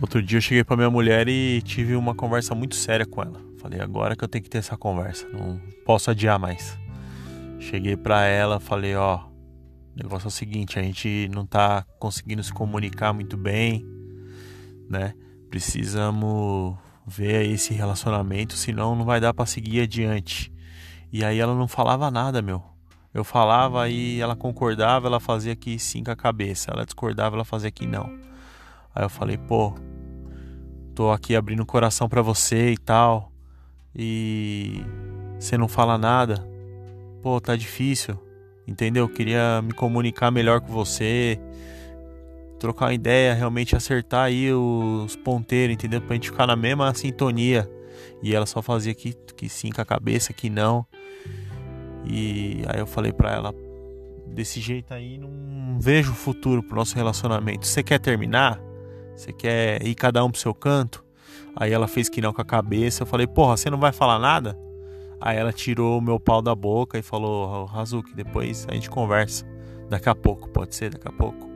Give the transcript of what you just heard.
Outro dia eu cheguei para minha mulher e tive uma conversa muito séria com ela. Falei, agora que eu tenho que ter essa conversa, não posso adiar mais. Cheguei para ela, falei, ó, o negócio é o seguinte, a gente não tá conseguindo se comunicar muito bem, né? Precisamos ver esse relacionamento, senão não vai dar para seguir adiante. E aí ela não falava nada, meu. Eu falava e ela concordava, ela fazia aqui sim com a cabeça. Ela discordava, ela fazia aqui não. Aí eu falei, pô, tô aqui abrindo o coração para você e tal. E você não fala nada. Pô, tá difícil. Entendeu? Eu queria me comunicar melhor com você. Trocar uma ideia, realmente acertar aí os ponteiros, entendeu? Pra gente ficar na mesma sintonia. E ela só fazia que, que sim com a cabeça, que não. E aí eu falei pra ela: desse jeito aí não vejo futuro pro nosso relacionamento. Você quer terminar? Você quer ir cada um pro seu canto? Aí ela fez que não com a cabeça. Eu falei: porra, você não vai falar nada? Aí ela tirou o meu pau da boca e falou: Razuki, depois a gente conversa. Daqui a pouco, pode ser? Daqui a pouco.